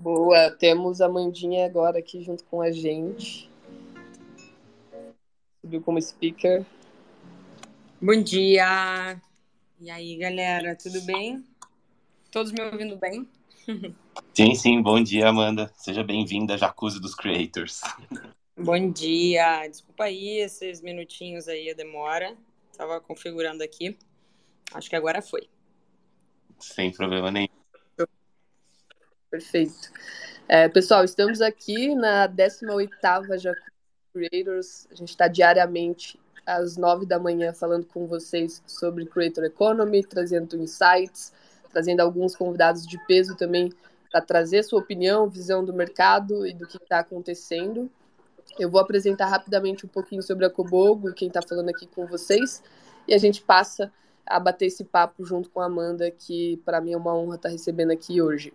Boa, temos a Mandinha agora aqui junto com a gente. Subiu como speaker. Bom dia! E aí, galera, tudo bem? Todos me ouvindo bem? Sim, sim, bom dia, Amanda. Seja bem-vinda à Jacuzzi dos Creators. Bom dia! Desculpa aí esses minutinhos aí a demora. Tava configurando aqui. Acho que agora foi. Sem problema nenhum. Perfeito. É, pessoal, estamos aqui na 18ª Jacuzzi Creators. A gente está diariamente às 9 da manhã falando com vocês sobre Creator Economy, trazendo insights, trazendo alguns convidados de peso também para trazer sua opinião, visão do mercado e do que está acontecendo. Eu vou apresentar rapidamente um pouquinho sobre a Cobogo e quem está falando aqui com vocês, e a gente passa a bater esse papo junto com a Amanda, que para mim é uma honra estar tá recebendo aqui hoje.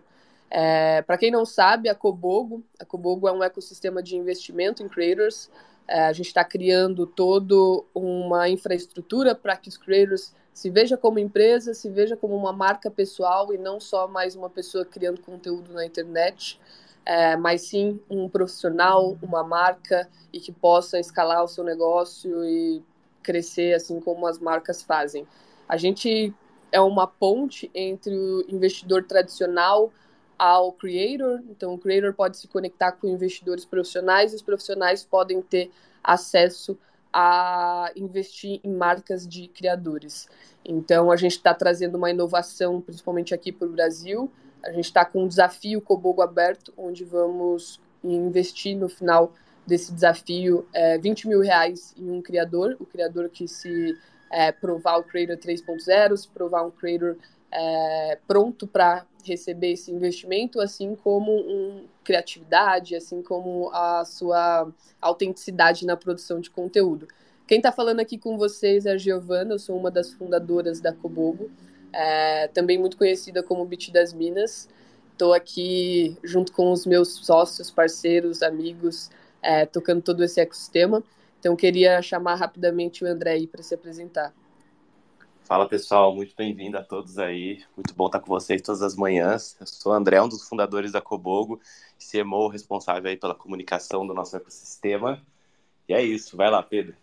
É, Para quem não sabe, a Cobogo, a Cobogo é um ecossistema de investimento em creators. É, a gente está criando toda uma infraestrutura para que os creators se veja como empresa, se veja como uma marca pessoal e não só mais uma pessoa criando conteúdo na internet, é, mas sim um profissional, uma marca e que possa escalar o seu negócio e crescer assim como as marcas fazem. A gente é uma ponte entre o investidor tradicional ao creator. Então, o creator pode se conectar com investidores profissionais e os profissionais podem ter acesso a investir em marcas de criadores. Então, a gente está trazendo uma inovação, principalmente aqui para o Brasil. A gente está com um desafio Cobogo aberto, onde vamos investir no final desse desafio é, 20 mil reais em um criador, o criador que se é, provar o Creator 3.0, se provar um Creator é, pronto para receber esse investimento, assim como um, criatividade, assim como a sua autenticidade na produção de conteúdo. Quem está falando aqui com vocês é a Giovana, eu sou uma das fundadoras da Cobogo, é, também muito conhecida como Bit das Minas. Estou aqui junto com os meus sócios, parceiros, amigos, é, tocando todo esse ecossistema. Então, queria chamar rapidamente o André para se apresentar. Fala pessoal, muito bem-vindo a todos aí. Muito bom estar com vocês todas as manhãs. Eu sou o André, um dos fundadores da Cobogo, CMO responsável aí pela comunicação do nosso ecossistema. E é isso, vai lá, Pedro.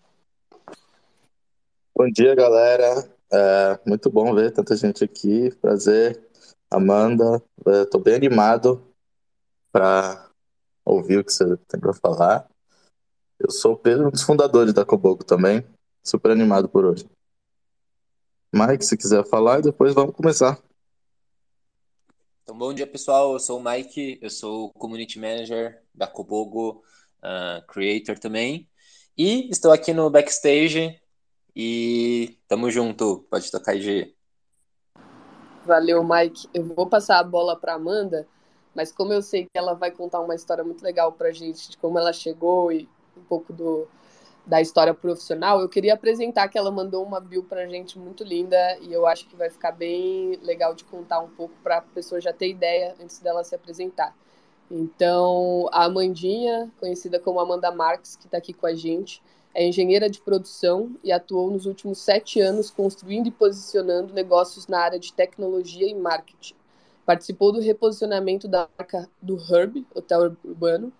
Bom dia, galera. É muito bom ver tanta gente aqui. Prazer, Amanda. Estou bem animado para ouvir o que você tem para falar. Eu sou o Pedro, um dos fundadores da Cobogo também. Super animado por hoje. Mike, se quiser falar, e depois vamos começar. Então, bom dia, pessoal. Eu sou o Mike, eu sou o Community Manager da Cobogo, uh, Creator também. E estou aqui no backstage e tamo junto. Pode tocar IG. Valeu, Mike. Eu vou passar a bola para Amanda, mas como eu sei que ela vai contar uma história muito legal para gente de como ela chegou e um pouco do, da história profissional, eu queria apresentar que ela mandou uma bio pra gente muito linda e eu acho que vai ficar bem legal de contar um pouco para a pessoa já ter ideia antes dela se apresentar. Então, a Amandinha, conhecida como Amanda Marques, que está aqui com a gente, é engenheira de produção e atuou nos últimos sete anos construindo e posicionando negócios na área de tecnologia e marketing. Participou do reposicionamento da marca do Herb, Hotel Urbano,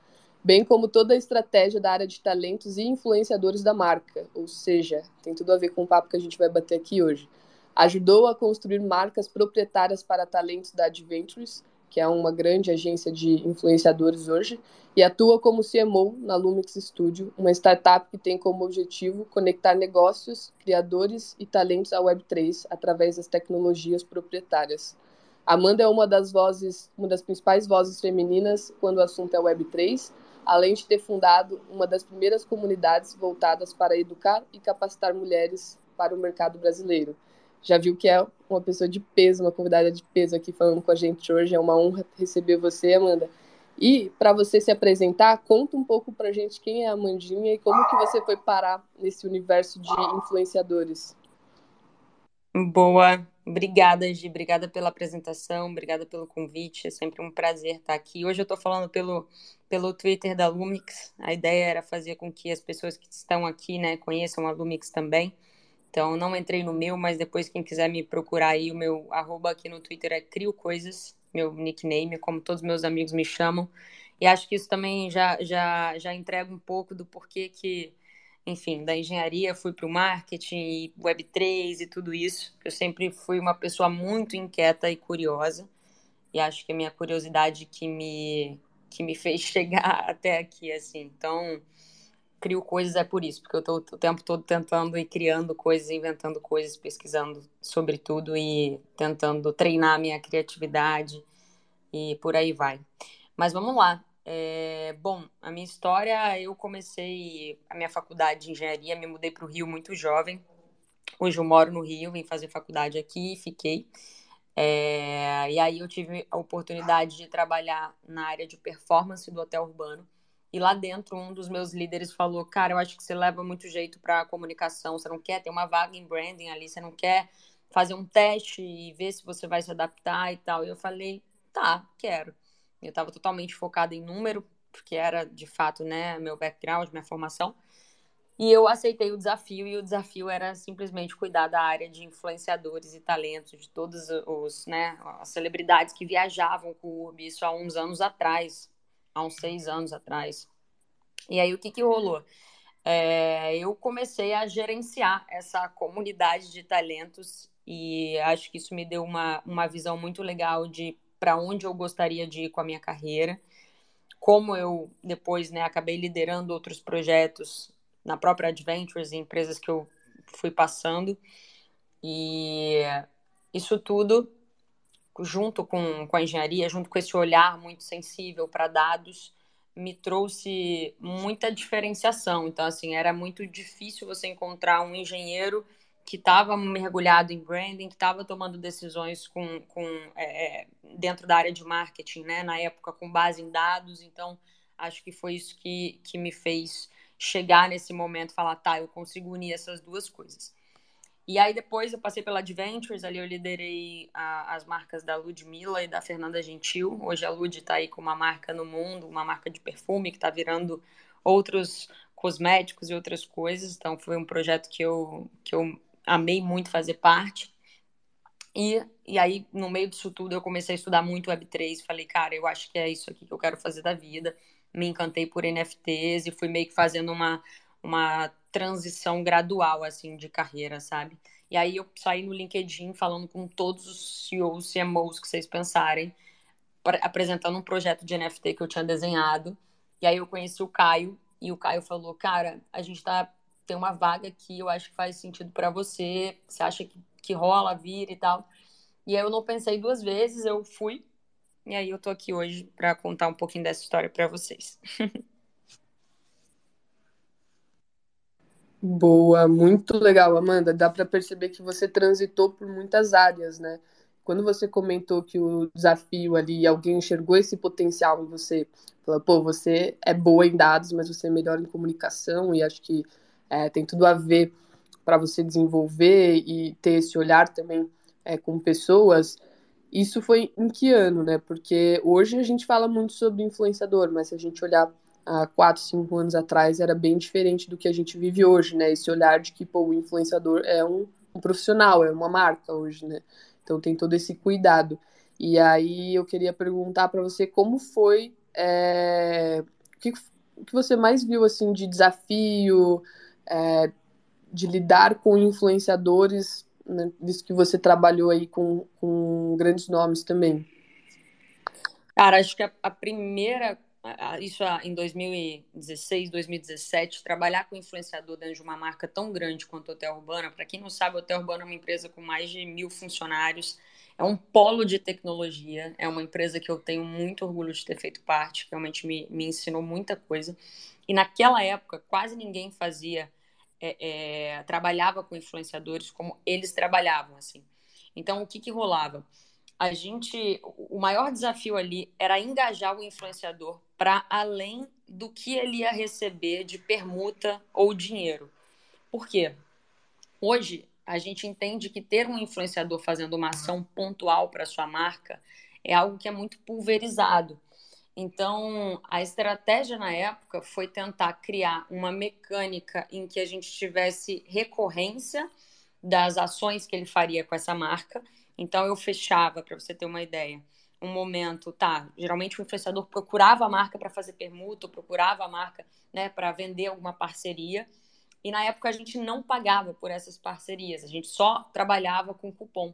bem como toda a estratégia da área de talentos e influenciadores da marca, ou seja, tem tudo a ver com o papo que a gente vai bater aqui hoje. Ajudou a construir marcas proprietárias para talentos da Adventures, que é uma grande agência de influenciadores hoje, e atua como CMO na Lumix Studio, uma startup que tem como objetivo conectar negócios, criadores e talentos à Web3 através das tecnologias proprietárias. Amanda é uma das vozes, uma das principais vozes femininas quando o assunto é Web3, além de ter fundado uma das primeiras comunidades voltadas para educar e capacitar mulheres para o mercado brasileiro. Já viu que é uma pessoa de peso, uma convidada de peso aqui falando com a gente hoje. É uma honra receber você, Amanda. E para você se apresentar, conta um pouco para a gente quem é a Amandinha e como que você foi parar nesse universo de influenciadores. Boa, obrigada, Gi, obrigada pela apresentação, obrigada pelo convite, é sempre um prazer estar aqui. Hoje eu estou falando pelo, pelo Twitter da Lumix, a ideia era fazer com que as pessoas que estão aqui, né, conheçam a Lumix também. Então, não entrei no meu, mas depois quem quiser me procurar aí, o meu arroba aqui no Twitter é Crio Coisas, meu nickname, como todos meus amigos me chamam. E acho que isso também já, já, já entrega um pouco do porquê que, enfim, da engenharia fui para o marketing e Web3 e tudo isso. Eu sempre fui uma pessoa muito inquieta e curiosa. E acho que a minha curiosidade que me, que me fez chegar até aqui, assim. Então, crio coisas é por isso, porque eu estou o tempo todo tentando e criando coisas, inventando coisas, pesquisando sobre tudo e tentando treinar a minha criatividade e por aí vai. Mas vamos lá. É, bom, a minha história, eu comecei a minha faculdade de engenharia, me mudei para o Rio muito jovem. Hoje eu moro no Rio, vim fazer faculdade aqui e fiquei. É, e aí eu tive a oportunidade de trabalhar na área de performance do hotel urbano. E lá dentro, um dos meus líderes falou: Cara, eu acho que você leva muito jeito para comunicação. Você não quer ter uma vaga em branding ali, você não quer fazer um teste e ver se você vai se adaptar e tal. E eu falei: Tá, quero. Eu estava totalmente focada em número, porque era de fato né, meu background, minha formação. E eu aceitei o desafio, e o desafio era simplesmente cuidar da área de influenciadores e talentos, de todos os, né, as celebridades que viajavam com o Urb, isso há uns anos atrás, há uns seis anos atrás. E aí o que, que rolou? É, eu comecei a gerenciar essa comunidade de talentos e acho que isso me deu uma, uma visão muito legal de para onde eu gostaria de ir com a minha carreira. Como eu depois né, acabei liderando outros projetos na própria Adventures, em empresas que eu fui passando. E isso tudo junto com, com a engenharia, junto com esse olhar muito sensível para dados, me trouxe muita diferenciação. Então, assim, era muito difícil você encontrar um engenheiro que estava mergulhado em branding, que estava tomando decisões com, com é, é, dentro da área de marketing, né? Na época, com base em dados. Então, acho que foi isso que, que me fez chegar nesse momento, falar, tá, eu consigo unir essas duas coisas. E aí depois eu passei pela Adventures, ali eu liderei a, as marcas da Ludmilla e da Fernanda Gentil. Hoje a Lud está aí com uma marca no mundo, uma marca de perfume que está virando outros cosméticos e outras coisas. Então foi um projeto que eu, que eu amei muito fazer parte. E, e aí, no meio disso tudo, eu comecei a estudar muito Web3. Falei, cara, eu acho que é isso aqui que eu quero fazer da vida. Me encantei por NFTs e fui meio que fazendo uma, uma transição gradual, assim, de carreira, sabe? E aí eu saí no LinkedIn falando com todos os CEOs, CMOs que vocês pensarem, apresentando um projeto de NFT que eu tinha desenhado. E aí eu conheci o Caio, e o Caio falou, cara, a gente tá tem uma vaga aqui, eu acho que faz sentido para você, você acha que, que rola, vira e tal. E aí eu não pensei duas vezes, eu fui, e aí eu tô aqui hoje para contar um pouquinho dessa história para vocês. Boa, muito legal, Amanda. Dá para perceber que você transitou por muitas áreas, né? Quando você comentou que o desafio ali, alguém enxergou esse potencial em você, falou, pô, você é boa em dados, mas você é melhor em comunicação, e acho que é, tem tudo a ver para você desenvolver e ter esse olhar também é, com pessoas. Isso foi em que ano, né? Porque hoje a gente fala muito sobre influenciador, mas se a gente olhar há quatro, cinco anos atrás era bem diferente do que a gente vive hoje, né? Esse olhar de que pô, o influenciador é um, um profissional, é uma marca hoje, né? Então tem todo esse cuidado. E aí eu queria perguntar para você como foi, é... o, que, que você mais viu assim de desafio, é, de lidar com influenciadores, né, visto que você trabalhou aí com, com grandes nomes também. Cara, acho que a, a primeira isso em 2016, 2017, trabalhar com influenciador dentro de uma marca tão grande quanto Hotel Urbana. Para quem não sabe, Hotel Urbana é uma empresa com mais de mil funcionários, é um polo de tecnologia, é uma empresa que eu tenho muito orgulho de ter feito parte, que realmente me, me ensinou muita coisa. E naquela época, quase ninguém fazia, é, é, trabalhava com influenciadores como eles trabalhavam, assim. Então, o que que rolava? a gente, o maior desafio ali era engajar o influenciador para além do que ele ia receber de permuta ou dinheiro. Por quê? Hoje a gente entende que ter um influenciador fazendo uma ação pontual para sua marca é algo que é muito pulverizado. Então, a estratégia na época foi tentar criar uma mecânica em que a gente tivesse recorrência das ações que ele faria com essa marca então eu fechava, para você ter uma ideia, um momento, tá? Geralmente o influenciador procurava a marca para fazer permuta, procurava a marca, né, para vender alguma parceria. E na época a gente não pagava por essas parcerias, a gente só trabalhava com cupom.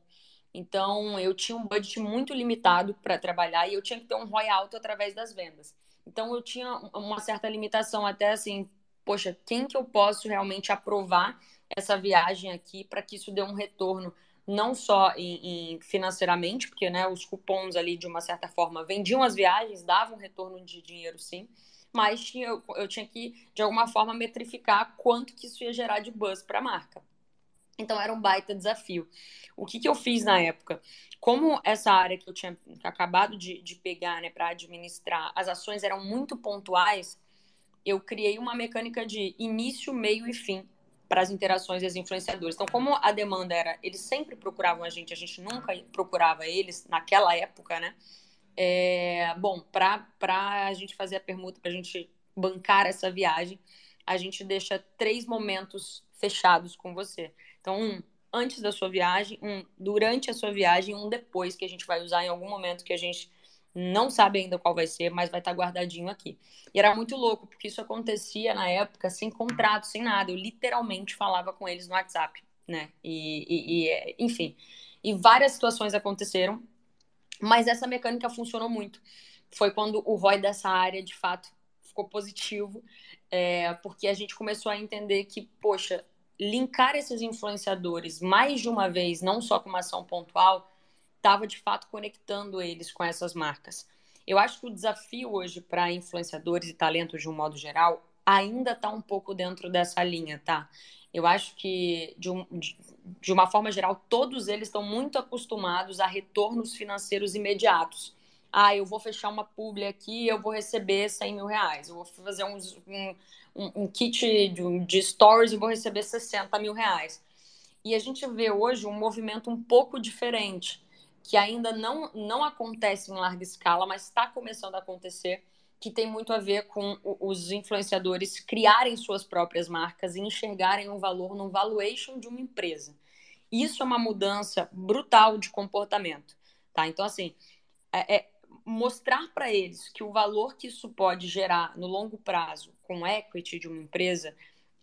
Então eu tinha um budget muito limitado para trabalhar e eu tinha que ter um ROI alto através das vendas. Então eu tinha uma certa limitação até assim, poxa, quem que eu posso realmente aprovar essa viagem aqui para que isso dê um retorno não só em, em, financeiramente, porque né, os cupons ali de uma certa forma vendiam as viagens, davam retorno de dinheiro sim, mas tinha, eu, eu tinha que, de alguma forma, metrificar quanto que isso ia gerar de buzz para a marca. Então era um baita desafio. O que, que eu fiz na época? Como essa área que eu tinha acabado de, de pegar né, para administrar, as ações eram muito pontuais, eu criei uma mecânica de início, meio e fim para as interações e as influenciadores. Então, como a demanda era, eles sempre procuravam a gente, a gente nunca procurava eles naquela época, né? É, bom, para a gente fazer a permuta, para a gente bancar essa viagem, a gente deixa três momentos fechados com você. Então, um antes da sua viagem, um durante a sua viagem, um depois que a gente vai usar em algum momento que a gente não sabe ainda qual vai ser, mas vai estar guardadinho aqui. E era muito louco, porque isso acontecia na época sem contrato, sem nada. Eu literalmente falava com eles no WhatsApp, né? E, e, e enfim. E várias situações aconteceram mas essa mecânica funcionou muito. Foi quando o ROI dessa área, de fato, ficou positivo, é, porque a gente começou a entender que, poxa, linkar esses influenciadores mais de uma vez, não só com uma ação pontual, estava de fato conectando eles com essas marcas. Eu acho que o desafio hoje para influenciadores e talentos de um modo geral ainda está um pouco dentro dessa linha, tá? Eu acho que, de, um, de, de uma forma geral, todos eles estão muito acostumados a retornos financeiros imediatos. Ah, eu vou fechar uma publi aqui eu vou receber 100 mil reais. Eu vou fazer um, um, um kit de, de stories e vou receber 60 mil reais. E a gente vê hoje um movimento um pouco diferente, que ainda não, não acontece em larga escala, mas está começando a acontecer, que tem muito a ver com os influenciadores criarem suas próprias marcas e enxergarem um valor no valuation de uma empresa. Isso é uma mudança brutal de comportamento, tá? Então, assim, é, é mostrar para eles que o valor que isso pode gerar no longo prazo com equity de uma empresa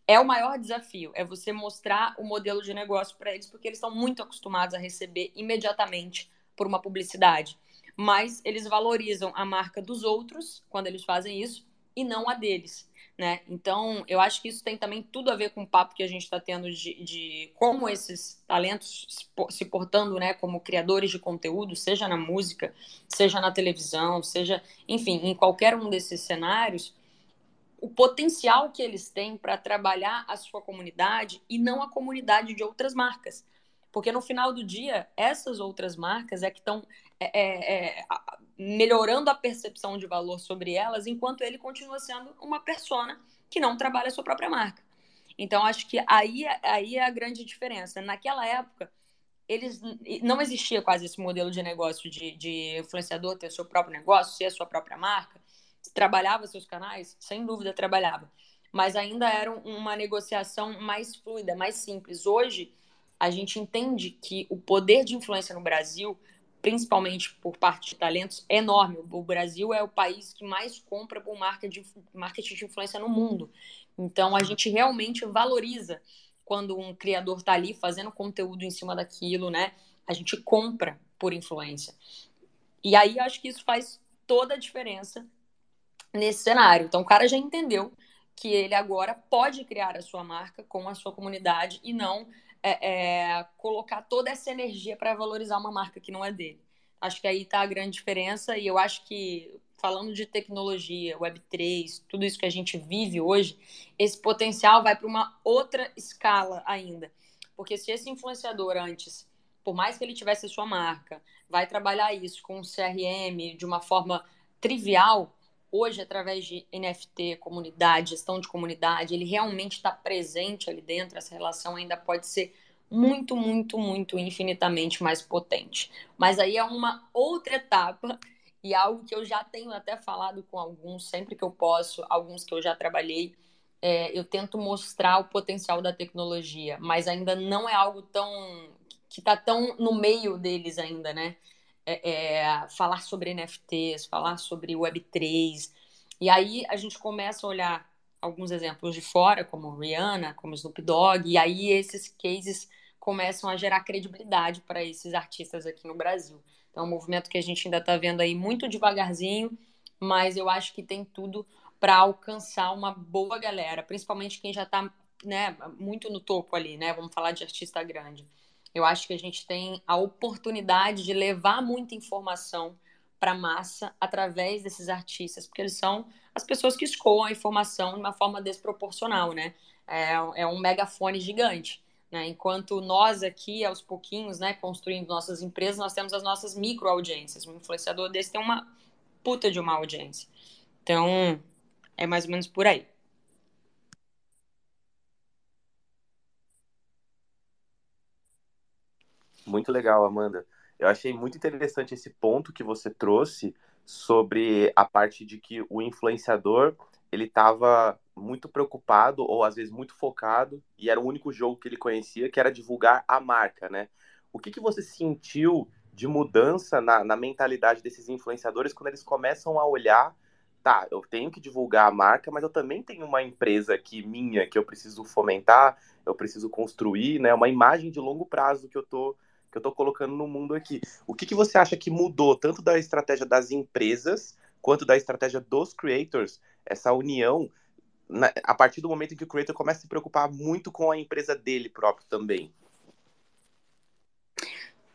é o maior desafio. É você mostrar o modelo de negócio para eles, porque eles estão muito acostumados a receber imediatamente por uma publicidade mas eles valorizam a marca dos outros quando eles fazem isso e não a deles. Né? Então, eu acho que isso tem também tudo a ver com o papo que a gente está tendo de, de, como esses talentos se portando né, como criadores de conteúdo, seja na música, seja na televisão, seja, enfim, em qualquer um desses cenários, o potencial que eles têm para trabalhar a sua comunidade e não a comunidade de outras marcas. Porque no final do dia, essas outras marcas é que estão é, é, é melhorando a percepção de valor sobre elas, enquanto ele continua sendo uma persona que não trabalha a sua própria marca. Então, acho que aí, aí é a grande diferença. Naquela época, eles não existia quase esse modelo de negócio de, de influenciador ter seu próprio negócio, ser a sua própria marca. Trabalhava seus canais? Sem dúvida, trabalhava. Mas ainda era uma negociação mais fluida, mais simples. Hoje, a gente entende que o poder de influência no Brasil, principalmente por parte de talentos, é enorme. O Brasil é o país que mais compra por marketing de influência no mundo. Então, a gente realmente valoriza quando um criador está ali fazendo conteúdo em cima daquilo, né? A gente compra por influência. E aí, acho que isso faz toda a diferença nesse cenário. Então, o cara já entendeu que ele agora pode criar a sua marca com a sua comunidade e não é, é, colocar toda essa energia para valorizar uma marca que não é dele. Acho que aí está a grande diferença e eu acho que falando de tecnologia, Web3, tudo isso que a gente vive hoje, esse potencial vai para uma outra escala ainda. Porque se esse influenciador antes, por mais que ele tivesse a sua marca, vai trabalhar isso com um CRM de uma forma trivial, hoje, através de NFT, comunidade, gestão de comunidade, ele realmente está presente ali dentro, essa relação ainda pode ser muito, muito, muito, infinitamente mais potente. Mas aí é uma outra etapa e algo que eu já tenho até falado com alguns, sempre que eu posso, alguns que eu já trabalhei, é, eu tento mostrar o potencial da tecnologia, mas ainda não é algo tão que está tão no meio deles ainda, né? É, é, falar sobre NFTs, falar sobre Web3. E aí a gente começa a olhar alguns exemplos de fora, como Rihanna, como Snoop Dogg, e aí esses cases começam a gerar credibilidade para esses artistas aqui no Brasil. Então, é um movimento que a gente ainda está vendo aí muito devagarzinho, mas eu acho que tem tudo para alcançar uma boa galera, principalmente quem já está né, muito no topo ali, né? Vamos falar de artista grande. Eu acho que a gente tem a oportunidade de levar muita informação para a massa através desses artistas, porque eles são as pessoas que escoam a informação de uma forma desproporcional, né? É, é um megafone gigante. Né? Enquanto nós aqui, aos pouquinhos, né, construindo nossas empresas, nós temos as nossas micro audiências. Um influenciador desse tem uma puta de uma audiência. Então, é mais ou menos por aí. Muito legal, Amanda. Eu achei muito interessante esse ponto que você trouxe sobre a parte de que o influenciador ele estava muito preocupado ou às vezes muito focado e era o único jogo que ele conhecia que era divulgar a marca, né? O que, que você sentiu de mudança na, na mentalidade desses influenciadores quando eles começam a olhar, tá, eu tenho que divulgar a marca, mas eu também tenho uma empresa aqui minha que eu preciso fomentar, eu preciso construir, né? Uma imagem de longo prazo que eu tô que eu tô colocando no mundo aqui. O que, que você acha que mudou tanto da estratégia das empresas quanto da estratégia dos creators, essa união, na, a partir do momento em que o creator começa a se preocupar muito com a empresa dele próprio também?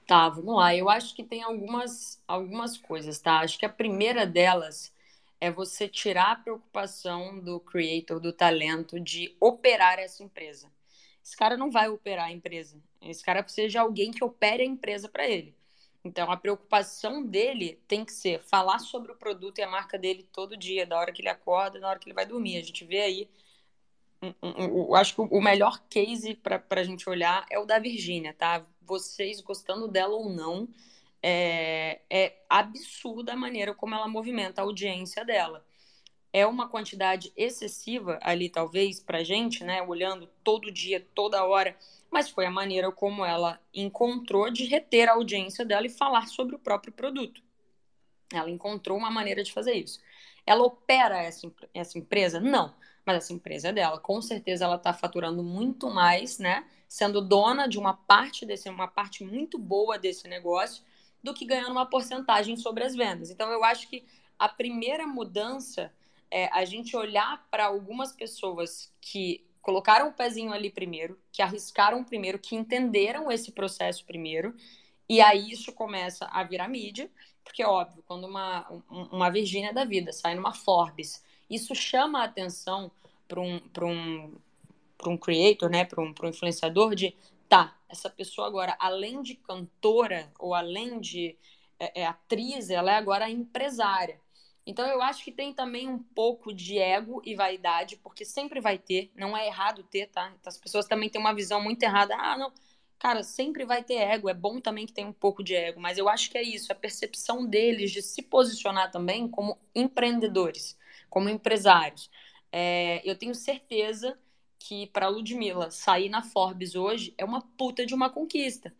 Tá, vamos lá. Eu acho que tem algumas, algumas coisas, tá? Acho que a primeira delas é você tirar a preocupação do creator, do talento, de operar essa empresa. Esse cara não vai operar a empresa. Esse cara precisa de alguém que opere a empresa para ele. Então, a preocupação dele tem que ser falar sobre o produto e a marca dele todo dia, da hora que ele acorda, da hora que ele vai dormir. A gente vê aí. Um, acho que o melhor case para a gente olhar é o da Virgínia, tá? Vocês gostando dela ou não, é, é absurda a maneira como ela movimenta a audiência dela é uma quantidade excessiva ali, talvez, para gente, né? Olhando todo dia, toda hora, mas foi a maneira como ela encontrou de reter a audiência dela e falar sobre o próprio produto. Ela encontrou uma maneira de fazer isso. Ela opera essa, essa empresa? Não, mas essa empresa é dela. Com certeza ela está faturando muito mais, né? Sendo dona de uma parte desse, uma parte muito boa desse negócio, do que ganhando uma porcentagem sobre as vendas. Então eu acho que a primeira mudança é a gente olhar para algumas pessoas que colocaram o pezinho ali primeiro, que arriscaram primeiro, que entenderam esse processo primeiro, e aí isso começa a virar mídia, porque óbvio, quando uma, uma Virgínia da vida sai numa Forbes, isso chama a atenção para um, um, um creator, né, para um, um influenciador de, tá, essa pessoa agora, além de cantora ou além de é, é, atriz, ela é agora empresária. Então eu acho que tem também um pouco de ego e vaidade, porque sempre vai ter, não é errado ter, tá? As pessoas também têm uma visão muito errada. Ah, não. Cara, sempre vai ter ego, é bom também que tenha um pouco de ego, mas eu acho que é isso, a percepção deles de se posicionar também como empreendedores, como empresários. É, eu tenho certeza que para Ludmilla sair na Forbes hoje é uma puta de uma conquista,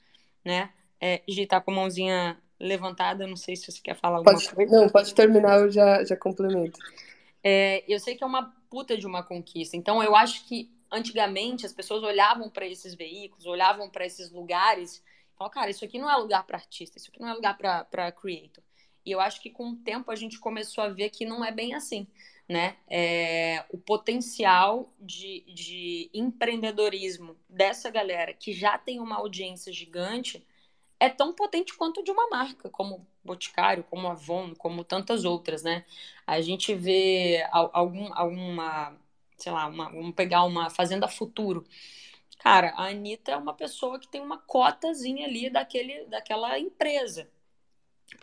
né? É, Gi tá com a mãozinha levantada, não sei se você quer falar alguma pode, coisa. Não, pode terminar, eu já, já complemento. É, eu sei que é uma puta de uma conquista, então eu acho que antigamente as pessoas olhavam para esses veículos, olhavam para esses lugares e falavam, cara, isso aqui não é lugar para artista, isso aqui não é lugar para creator. E eu acho que com o tempo a gente começou a ver que não é bem assim, né? É, o potencial de, de empreendedorismo dessa galera que já tem uma audiência gigante é tão potente quanto de uma marca, como Boticário, como Avon, como tantas outras, né? A gente vê algum, alguma, sei lá, uma, vamos pegar uma Fazenda Futuro. Cara, a Anitta é uma pessoa que tem uma cotazinha ali daquele, daquela empresa.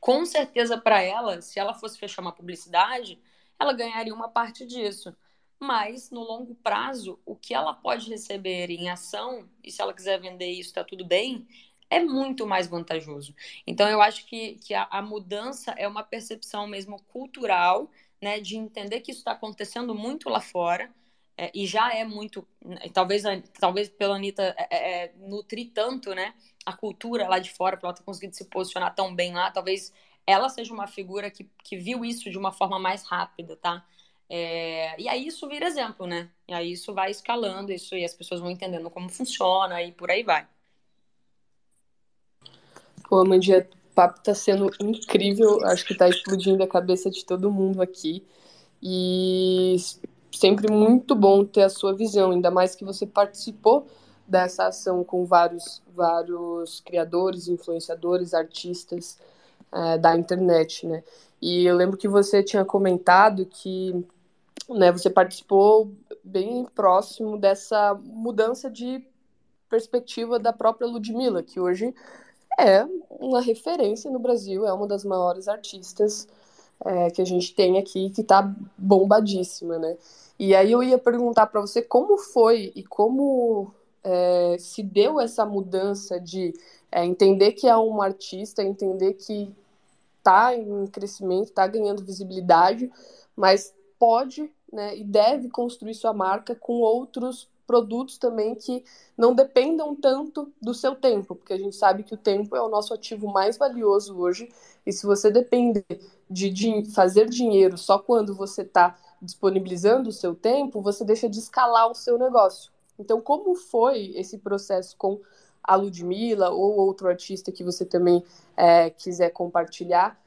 Com certeza, para ela, se ela fosse fechar uma publicidade, ela ganharia uma parte disso. Mas, no longo prazo, o que ela pode receber em ação, e se ela quiser vender isso, está tudo bem, é muito mais vantajoso. Então, eu acho que, que a, a mudança é uma percepção mesmo cultural, né, de entender que isso está acontecendo muito lá fora. é, e já é muito, talvez, talvez pela Anitta é, é, é, nutrir tanto, né, a cultura lá de fora, para ela ter conseguido se posicionar tão bem lá, talvez ela seja uma figura que, que viu isso de uma forma mais rápida, tá? É, e aí isso vira exemplo, né? E aí isso vai escalando, isso e as pessoas vão entendendo como funciona e por aí vai. Pô, o papo tá sendo incrível, acho que tá explodindo a cabeça de todo mundo aqui. E sempre muito bom ter a sua visão, ainda mais que você participou dessa ação com vários, vários criadores, influenciadores, artistas é, da internet, né? E eu lembro que você tinha comentado que né, você participou bem próximo dessa mudança de perspectiva da própria Ludmilla, que hoje é uma referência no Brasil, é uma das maiores artistas é, que a gente tem aqui, que está bombadíssima, né? E aí eu ia perguntar para você como foi e como é, se deu essa mudança de é, entender que é um artista, entender que está em crescimento, está ganhando visibilidade, mas pode né, e deve construir sua marca com outros produtos também que não dependam tanto do seu tempo, porque a gente sabe que o tempo é o nosso ativo mais valioso hoje, e se você depender de, de fazer dinheiro só quando você está disponibilizando o seu tempo, você deixa de escalar o seu negócio. Então, como foi esse processo com a Ludmilla ou outro artista que você também é, quiser compartilhar,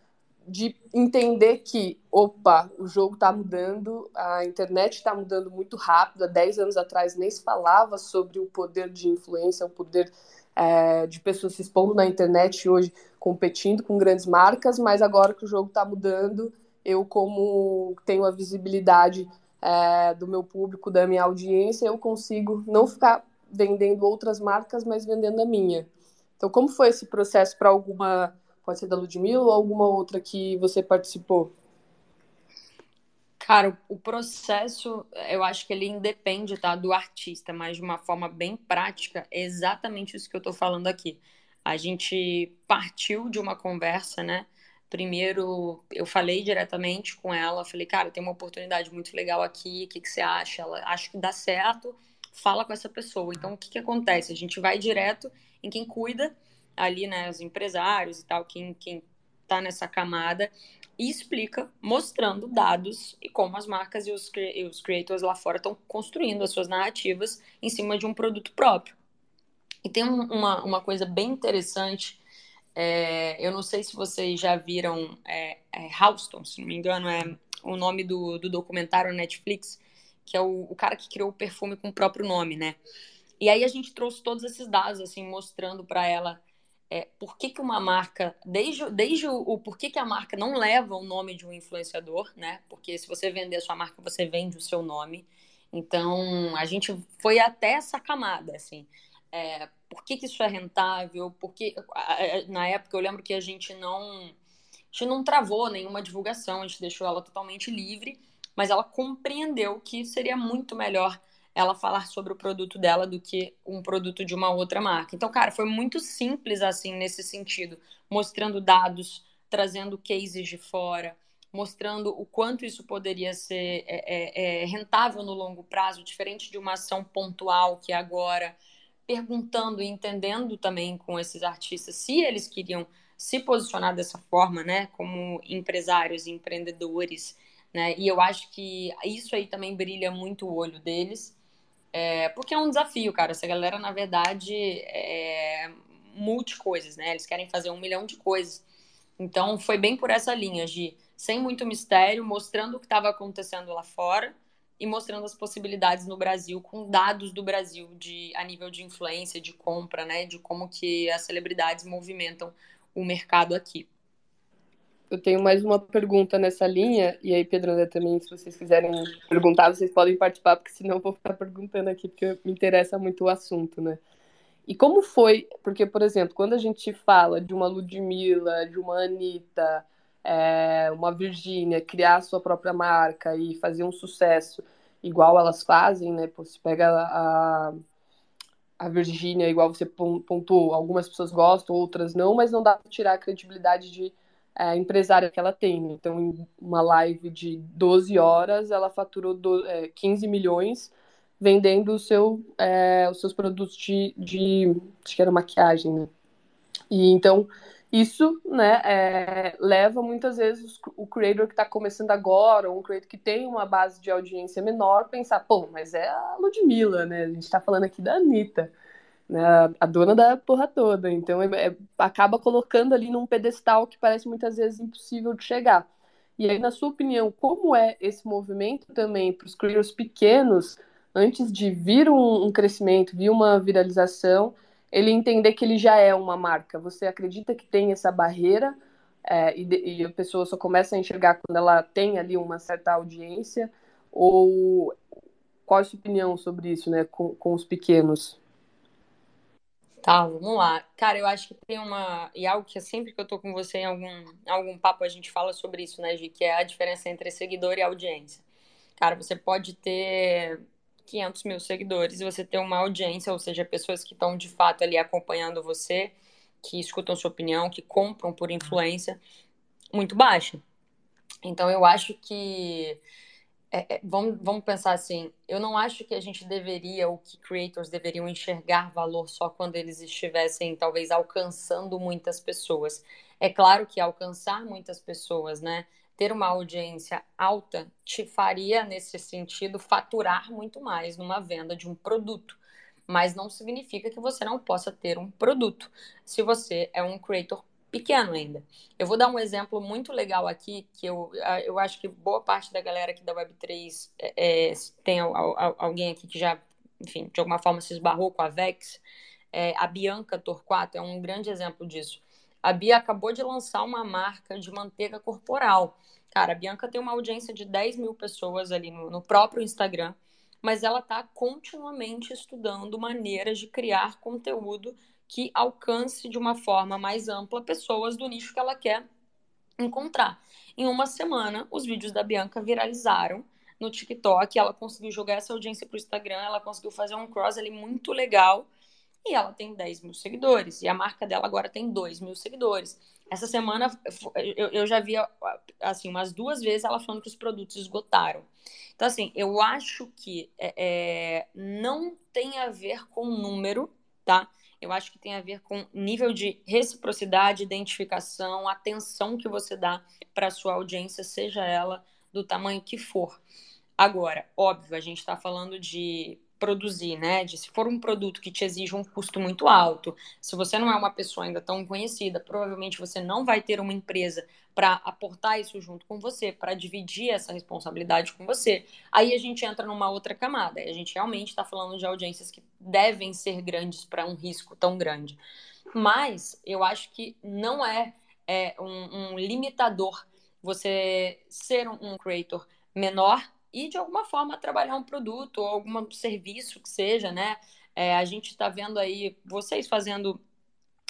de entender que, opa, o jogo está mudando, a internet está mudando muito rápido. Há 10 anos atrás nem se falava sobre o poder de influência, o poder é, de pessoas se expondo na internet hoje competindo com grandes marcas, mas agora que o jogo está mudando, eu, como tenho a visibilidade é, do meu público, da minha audiência, eu consigo não ficar vendendo outras marcas, mas vendendo a minha. Então, como foi esse processo para alguma Pode ser da Ludmilla ou alguma outra que você participou? Cara, o processo, eu acho que ele independe, tá, do artista, mas de uma forma bem prática, é exatamente isso que eu tô falando aqui. A gente partiu de uma conversa, né? Primeiro, eu falei diretamente com ela, falei, cara, tem uma oportunidade muito legal aqui, o que, que você acha? Ela, acho que dá certo, fala com essa pessoa. Então, o que, que acontece? A gente vai direto em quem cuida ali, né, os empresários e tal, quem, quem tá nessa camada, e explica, mostrando dados e como as marcas e os, e os creators lá fora estão construindo as suas narrativas em cima de um produto próprio. E tem um, uma, uma coisa bem interessante, é, eu não sei se vocês já viram é, é Houston, se não me engano, é o nome do, do documentário Netflix, que é o, o cara que criou o perfume com o próprio nome, né? E aí a gente trouxe todos esses dados, assim, mostrando para ela é, por que, que uma marca, desde, desde o, o porquê que a marca não leva o nome de um influenciador, né? Porque se você vender a sua marca, você vende o seu nome. Então, a gente foi até essa camada, assim. É, por que, que isso é rentável? Porque na época eu lembro que a gente não a gente não travou nenhuma divulgação, a gente deixou ela totalmente livre, mas ela compreendeu que seria muito melhor ela falar sobre o produto dela do que um produto de uma outra marca. Então, cara, foi muito simples assim nesse sentido, mostrando dados, trazendo cases de fora, mostrando o quanto isso poderia ser é, é, é rentável no longo prazo, diferente de uma ação pontual que agora, perguntando e entendendo também com esses artistas se eles queriam se posicionar dessa forma, né, como empresários, empreendedores, né, e eu acho que isso aí também brilha muito o olho deles. É, porque é um desafio, cara. Essa galera, na verdade, é multi coisas, né? Eles querem fazer um milhão de coisas. Então, foi bem por essa linha de, sem muito mistério, mostrando o que estava acontecendo lá fora e mostrando as possibilidades no Brasil, com dados do Brasil de, a nível de influência, de compra, né? De como que as celebridades movimentam o mercado aqui eu tenho mais uma pergunta nessa linha, e aí, Pedro André, também, se vocês quiserem perguntar, vocês podem participar, porque senão eu vou ficar perguntando aqui, porque me interessa muito o assunto, né? E como foi, porque, por exemplo, quando a gente fala de uma Ludmilla, de uma Anitta, é, uma Virgínia, criar sua própria marca e fazer um sucesso igual elas fazem, né? Pô, você pega a, a Virgínia, igual você pontuou, algumas pessoas gostam, outras não, mas não dá para tirar a credibilidade de é, empresária que ela tem. Então, em uma live de 12 horas, ela faturou do, é, 15 milhões vendendo o seu, é, os seus produtos de, de, acho que era maquiagem, né? E então isso, né, é, leva muitas vezes o creator que está começando agora, ou um creator que tem uma base de audiência menor, pensar, pô, mas é a Ludmilla, né? A gente está falando aqui da Anitta, né, a dona da porra toda. Então é, é, acaba colocando ali num pedestal que parece muitas vezes impossível de chegar. E aí, na sua opinião, como é esse movimento também para os creators pequenos, antes de vir um, um crescimento, vir uma viralização? ele entender que ele já é uma marca. Você acredita que tem essa barreira é, e, e, a pessoa só começa a enxergar quando ela tem ali uma certa audiência? Ou qual a sua opinião sobre isso, né, com, com os pequenos? Tá, vamos lá. Cara, eu acho que tem uma. E algo que sempre que eu tô com você em algum, algum papo a gente fala sobre isso, né, Gi? Que é a diferença entre seguidor e audiência. Cara, você pode ter 500 mil seguidores e você ter uma audiência, ou seja, pessoas que estão de fato ali acompanhando você, que escutam sua opinião, que compram por influência, muito baixa. Então eu acho que. É, é, vamos, vamos pensar assim, eu não acho que a gente deveria, ou que creators deveriam enxergar valor só quando eles estivessem, talvez, alcançando muitas pessoas. É claro que alcançar muitas pessoas, né? ter uma audiência alta te faria, nesse sentido, faturar muito mais numa venda de um produto. Mas não significa que você não possa ter um produto se você é um creator pequeno ainda. Eu vou dar um exemplo muito legal aqui, que eu, eu acho que boa parte da galera aqui da Web3 é, é, tem alguém aqui que já, enfim, de alguma forma se esbarrou com a Vex. É, a Bianca Torquato é um grande exemplo disso. A Bia acabou de lançar uma marca de manteiga corporal. Cara, a Bianca tem uma audiência de 10 mil pessoas ali no, no próprio Instagram, mas ela está continuamente estudando maneiras de criar conteúdo que alcance de uma forma mais ampla pessoas do nicho que ela quer encontrar. Em uma semana, os vídeos da Bianca viralizaram no TikTok, ela conseguiu jogar essa audiência para o Instagram, ela conseguiu fazer um cross ali muito legal e ela tem 10 mil seguidores. E a marca dela agora tem 2 mil seguidores. Essa semana eu, já vi assim, umas duas vezes ela falando que os produtos esgotaram. Então, assim, eu acho que é, é, não tem a ver com número, tá? Eu acho que tem a ver com nível de reciprocidade, identificação, atenção que você dá para a sua audiência, seja ela do tamanho que for. Agora, óbvio, a gente está falando de produzir, né? De se for um produto que te exige um custo muito alto, se você não é uma pessoa ainda tão conhecida, provavelmente você não vai ter uma empresa para aportar isso junto com você, para dividir essa responsabilidade com você. Aí a gente entra numa outra camada. A gente realmente está falando de audiências que devem ser grandes para um risco tão grande. Mas eu acho que não é, é um, um limitador você ser um, um creator menor e de alguma forma trabalhar um produto ou algum serviço que seja, né? É, a gente está vendo aí vocês fazendo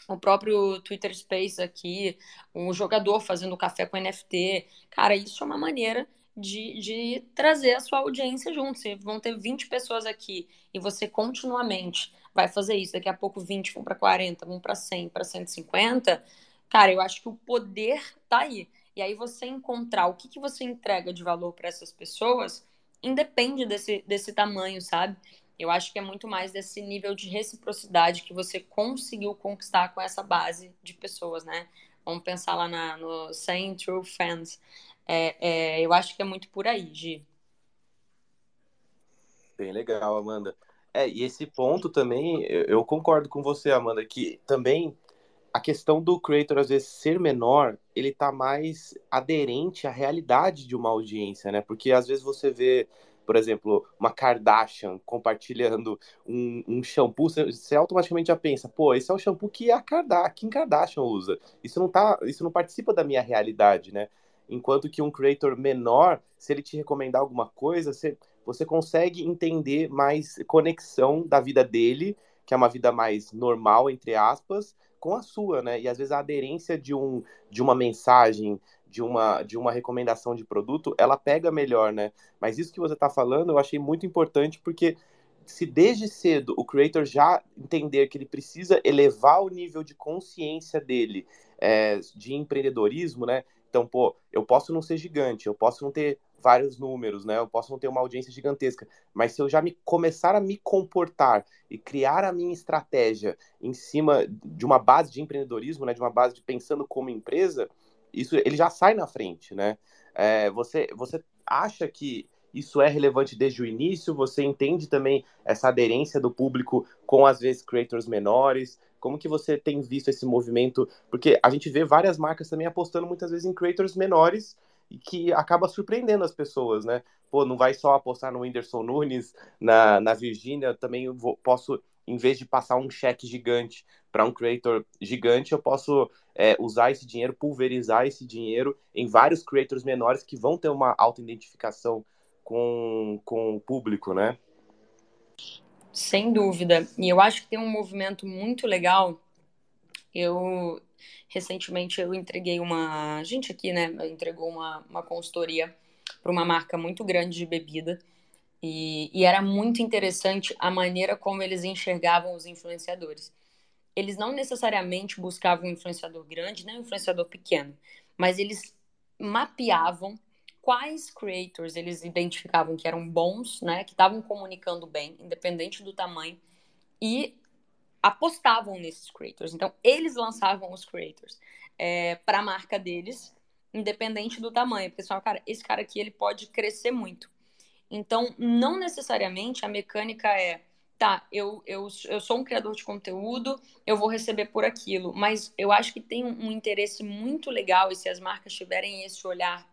o próprio Twitter Space aqui, um jogador fazendo café com NFT. Cara, isso é uma maneira de, de trazer a sua audiência junto. Vocês vão ter 20 pessoas aqui e você continuamente vai fazer isso. Daqui a pouco 20 vão para 40, vão para 100, para 150. Cara, eu acho que o poder tá aí. E aí você encontrar o que, que você entrega de valor para essas pessoas independe desse, desse tamanho, sabe? Eu acho que é muito mais desse nível de reciprocidade que você conseguiu conquistar com essa base de pessoas, né? Vamos pensar lá na, no 100 True Fans. É, é, eu acho que é muito por aí, Gi. Bem legal, Amanda. É, e esse ponto também, eu, eu concordo com você, Amanda, que também a questão do creator às vezes ser menor, ele tá mais aderente à realidade de uma audiência, né? Porque às vezes você vê, por exemplo, uma Kardashian compartilhando um, um shampoo, você, você, automaticamente já pensa, pô, esse é o shampoo que a Kardashian, Kim Kardashian usa. Isso não tá, isso não participa da minha realidade, né? Enquanto que um creator menor, se ele te recomendar alguma coisa, você, você consegue entender mais conexão da vida dele, que é uma vida mais normal, entre aspas, com a sua, né? E às vezes a aderência de, um, de uma mensagem, de uma, de uma recomendação de produto, ela pega melhor, né? Mas isso que você está falando eu achei muito importante porque se desde cedo o creator já entender que ele precisa elevar o nível de consciência dele é, de empreendedorismo, né? Então, pô, eu posso não ser gigante, eu posso não ter vários números, né? Eu posso não ter uma audiência gigantesca, mas se eu já me começar a me comportar e criar a minha estratégia em cima de uma base de empreendedorismo, né? De uma base de pensando como empresa, isso ele já sai na frente, né? É, você, você acha que isso é relevante desde o início? Você entende também essa aderência do público com, às vezes, creators menores? Como que você tem visto esse movimento? Porque a gente vê várias marcas também apostando muitas vezes em creators menores que acaba surpreendendo as pessoas, né? Pô, não vai só apostar no Whindersson Nunes, na, na Virgínia, também vou, posso, em vez de passar um cheque gigante para um creator gigante, eu posso é, usar esse dinheiro, pulverizar esse dinheiro em vários creators menores que vão ter uma auto-identificação com, com o público, né? Sem dúvida. E eu acho que tem um movimento muito legal. Eu recentemente eu entreguei uma. A gente aqui, né? Entregou uma, uma consultoria para uma marca muito grande de bebida. E, e era muito interessante a maneira como eles enxergavam os influenciadores. Eles não necessariamente buscavam um influenciador grande, nem um influenciador pequeno, mas eles mapeavam quais creators eles identificavam que eram bons, né, que estavam comunicando bem, independente do tamanho, e apostavam nesses creators. Então, eles lançavam os creators é, para a marca deles, independente do tamanho. Porque, só, cara, esse cara aqui ele pode crescer muito. Então, não necessariamente a mecânica é, tá, eu, eu, eu sou um criador de conteúdo, eu vou receber por aquilo. Mas eu acho que tem um interesse muito legal, e se as marcas tiverem esse olhar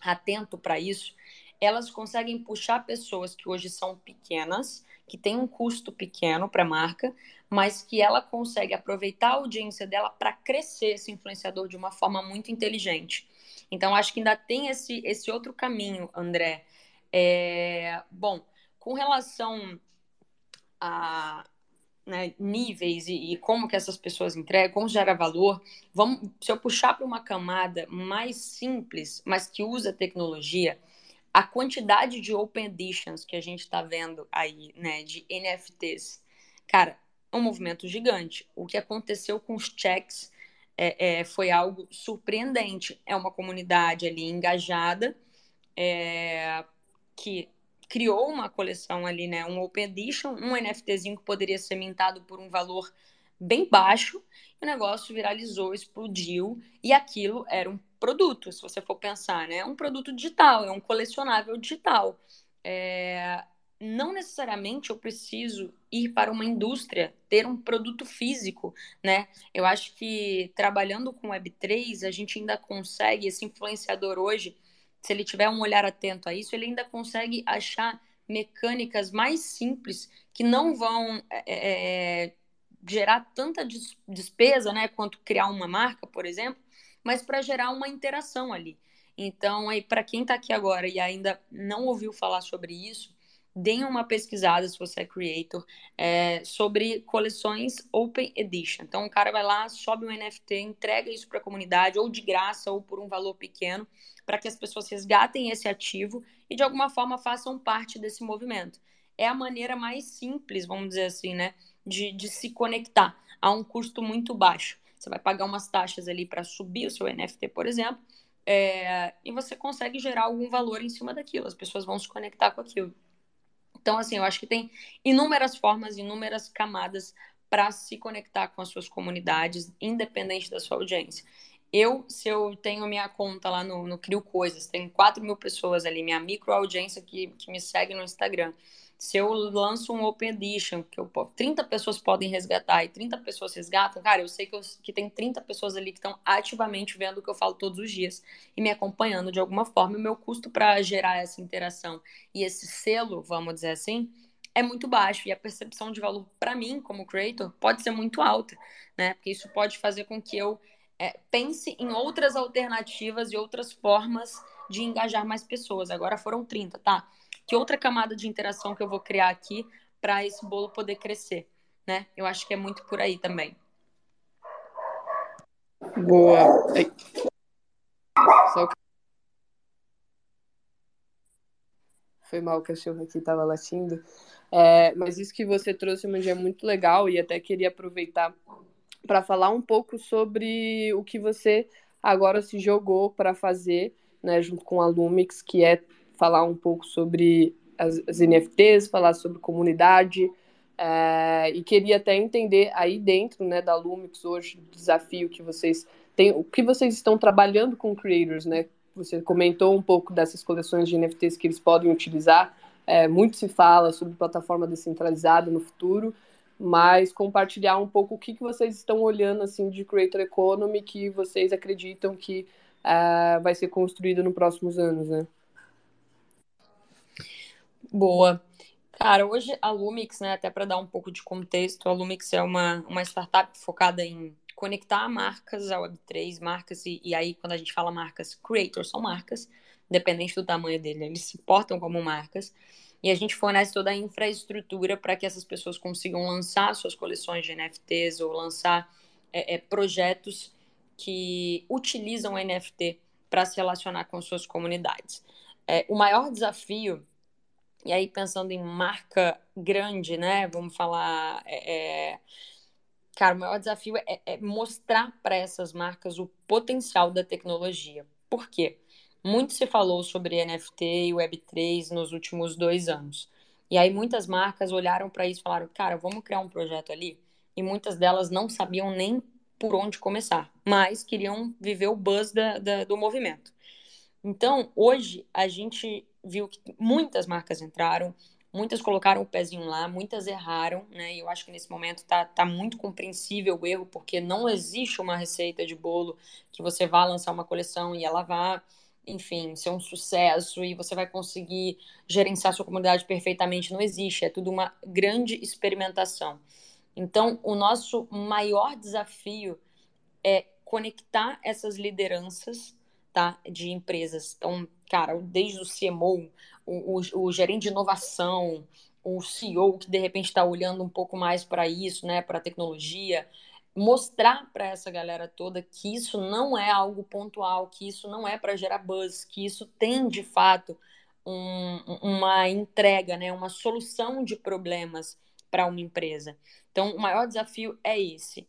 atento para isso, elas conseguem puxar pessoas que hoje são pequenas, que têm um custo pequeno para a marca, mas que ela consegue aproveitar a audiência dela para crescer esse influenciador de uma forma muito inteligente. Então, acho que ainda tem esse, esse outro caminho, André. É, bom, com relação a, né, níveis e, e, como que essas pessoas entregam, como gera valor, vamos, se eu puxar para uma camada mais simples, mas que usa tecnologia, a quantidade de open editions que a gente está vendo aí, né, de NFTs, cara, é um movimento gigante. O que aconteceu com os checks é, é, foi algo surpreendente. É uma comunidade ali engajada, é, que criou uma coleção ali, né? Um Open Edition, um NFTzinho que poderia ser mintado por um valor bem baixo, o negócio viralizou, explodiu, e aquilo era um produto, se você for pensar, né? É um produto digital, é um colecionável digital. É... Não necessariamente eu preciso ir para uma indústria, ter um produto físico, né? Eu acho que trabalhando com Web3, a gente ainda consegue, esse influenciador hoje, se ele tiver um olhar atento a isso, ele ainda consegue achar mecânicas mais simples que não vão é, é, é gerar tanta despesa, né, quanto criar uma marca, por exemplo, mas para gerar uma interação ali. Então, aí para quem está aqui agora e ainda não ouviu falar sobre isso, deem uma pesquisada, se você é creator, é, sobre coleções Open Edition. Então, o cara vai lá, sobe um NFT, entrega isso para a comunidade, ou de graça, ou por um valor pequeno, para que as pessoas resgatem esse ativo e, de alguma forma, façam parte desse movimento. É a maneira mais simples, vamos dizer assim, né, de, de se conectar a um custo muito baixo. Você vai pagar umas taxas ali para subir o seu NFT, por exemplo, é, e você consegue gerar algum valor em cima daquilo. As pessoas vão se conectar com aquilo. Então, assim, eu acho que tem inúmeras formas, inúmeras camadas para se conectar com as suas comunidades, independente da sua audiência. Eu, se eu tenho minha conta lá no, no Crio Coisas, tem 4 mil pessoas ali, minha micro audiência que, que me segue no Instagram se eu lanço um Open Edition, que eu, 30 pessoas podem resgatar e 30 pessoas resgatam, cara, eu sei que, eu, que tem 30 pessoas ali que estão ativamente vendo o que eu falo todos os dias e me acompanhando de alguma forma. O meu custo para gerar essa interação e esse selo, vamos dizer assim, é muito baixo. E a percepção de valor para mim, como creator, pode ser muito alta, né? Porque isso pode fazer com que eu é, pense em outras alternativas e outras formas de engajar mais pessoas. Agora foram 30, tá? Que outra camada de interação que eu vou criar aqui para esse bolo poder crescer, né? Eu acho que é muito por aí também. Boa. Só... Foi mal, o cachorro aqui estava latindo. É, mas isso que você trouxe, Mandy, é muito legal e até queria aproveitar para falar um pouco sobre o que você agora se jogou para fazer né, junto com a Lumix, que é falar um pouco sobre as, as NFTs, falar sobre comunidade, é, e queria até entender aí dentro né, da Lumix hoje, o desafio que vocês têm, o que vocês estão trabalhando com creators, né? Você comentou um pouco dessas coleções de NFTs que eles podem utilizar. É, muito se fala sobre plataforma descentralizada no futuro, mas compartilhar um pouco o que, que vocês estão olhando assim de creator economy que vocês acreditam que uh, vai ser construído nos próximos anos, né? Boa. Cara, hoje a Lumix, né, até para dar um pouco de contexto, a Lumix é uma, uma startup focada em conectar marcas à Web3, marcas, e, e aí quando a gente fala marcas, creators são marcas, independente do tamanho dele, eles se portam como marcas, e a gente fornece toda a infraestrutura para que essas pessoas consigam lançar suas coleções de NFTs ou lançar é, é, projetos que utilizam NFT para se relacionar com suas comunidades. É, o maior desafio, e aí pensando em marca grande, né? Vamos falar. É, é cara, o maior desafio é, é mostrar para essas marcas o potencial da tecnologia. Por quê? Muito se falou sobre NFT e Web3 nos últimos dois anos. E aí muitas marcas olharam para isso e falaram, cara, vamos criar um projeto ali. E muitas delas não sabiam nem por onde começar, mas queriam viver o buzz da, da, do movimento. Então, hoje, a gente viu que muitas marcas entraram, muitas colocaram o pezinho lá, muitas erraram, né? E eu acho que nesse momento tá, tá muito compreensível o erro, porque não existe uma receita de bolo que você vá lançar uma coleção e ela vá, enfim, ser um sucesso e você vai conseguir gerenciar sua comunidade perfeitamente. Não existe, é tudo uma grande experimentação. Então, o nosso maior desafio é conectar essas lideranças tá, de empresas. Então, cara, desde o CMO, o, o, o gerente de inovação, o CEO que de repente está olhando um pouco mais para isso, né, para a tecnologia, mostrar para essa galera toda que isso não é algo pontual, que isso não é para gerar buzz, que isso tem de fato um, uma entrega, né, uma solução de problemas para uma empresa. Então, o maior desafio é esse.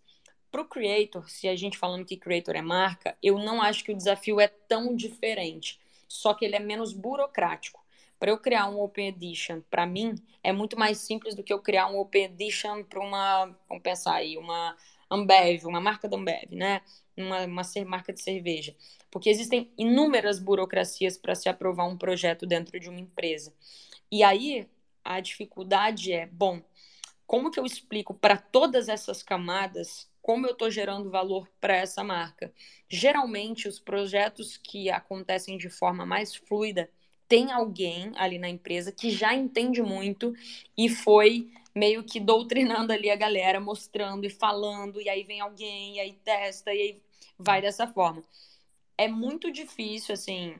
Para o creator, se a gente falando que creator é marca, eu não acho que o desafio é tão diferente, só que ele é menos burocrático. Para eu criar um Open Edition, para mim, é muito mais simples do que eu criar um Open Edition para uma, vamos pensar aí, uma Ambev, uma marca da Ambev, né? Uma, uma marca de cerveja. Porque existem inúmeras burocracias para se aprovar um projeto dentro de uma empresa. E aí, a dificuldade é, bom, como que eu explico para todas essas camadas como eu estou gerando valor para essa marca? Geralmente, os projetos que acontecem de forma mais fluida tem alguém ali na empresa que já entende muito e foi meio que doutrinando ali a galera, mostrando e falando, e aí vem alguém, e aí testa, e aí vai dessa forma. É muito difícil, assim,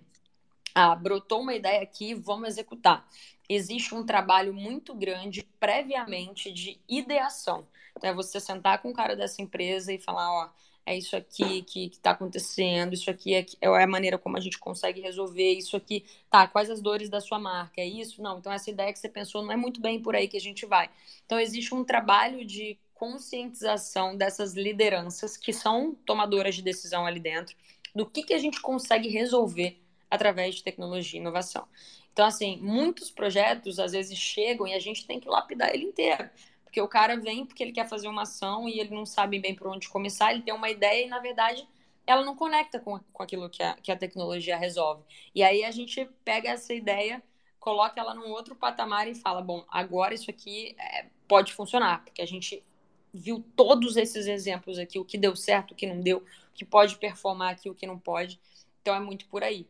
ah, brotou uma ideia aqui, vamos executar existe um trabalho muito grande previamente de ideação. Então, é você sentar com o cara dessa empresa e falar, ó, é isso aqui que está acontecendo, isso aqui é, é a maneira como a gente consegue resolver, isso aqui, tá, quais as dores da sua marca, é isso? Não, então essa ideia que você pensou não é muito bem por aí que a gente vai. Então, existe um trabalho de conscientização dessas lideranças que são tomadoras de decisão ali dentro, do que, que a gente consegue resolver através de tecnologia e inovação. Então, assim, muitos projetos às vezes chegam e a gente tem que lapidar ele inteiro. Porque o cara vem porque ele quer fazer uma ação e ele não sabe bem por onde começar, ele tem uma ideia e, na verdade, ela não conecta com, com aquilo que a, que a tecnologia resolve. E aí a gente pega essa ideia, coloca ela num outro patamar e fala: bom, agora isso aqui é, pode funcionar, porque a gente viu todos esses exemplos aqui, o que deu certo, o que não deu, o que pode performar aqui, o que não pode. Então é muito por aí.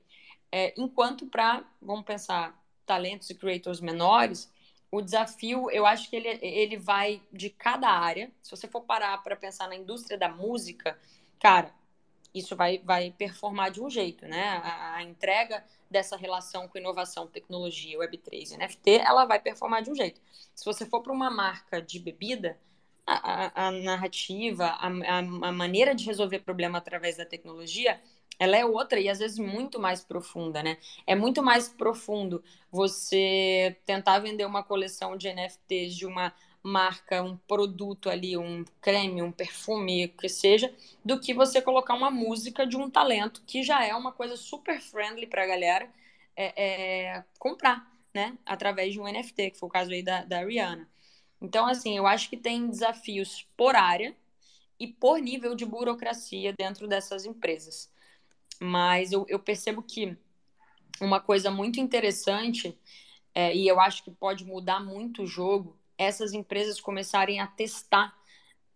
É, enquanto para, vamos pensar, talentos e creators menores, o desafio, eu acho que ele, ele vai de cada área. Se você for parar para pensar na indústria da música, cara, isso vai, vai performar de um jeito, né? A, a entrega dessa relação com inovação, tecnologia, Web3 e NFT, ela vai performar de um jeito. Se você for para uma marca de bebida, a, a, a narrativa, a, a, maneira de resolver problema através da tecnologia ela é outra e às vezes muito mais profunda, né? É muito mais profundo você tentar vender uma coleção de NFTs de uma marca, um produto ali, um creme, um perfume, que seja, do que você colocar uma música de um talento, que já é uma coisa super friendly para a galera é, é, comprar, né? Através de um NFT, que foi o caso aí da, da Rihanna. Então, assim, eu acho que tem desafios por área e por nível de burocracia dentro dessas empresas. Mas eu, eu percebo que uma coisa muito interessante, é, e eu acho que pode mudar muito o jogo, essas empresas começarem a testar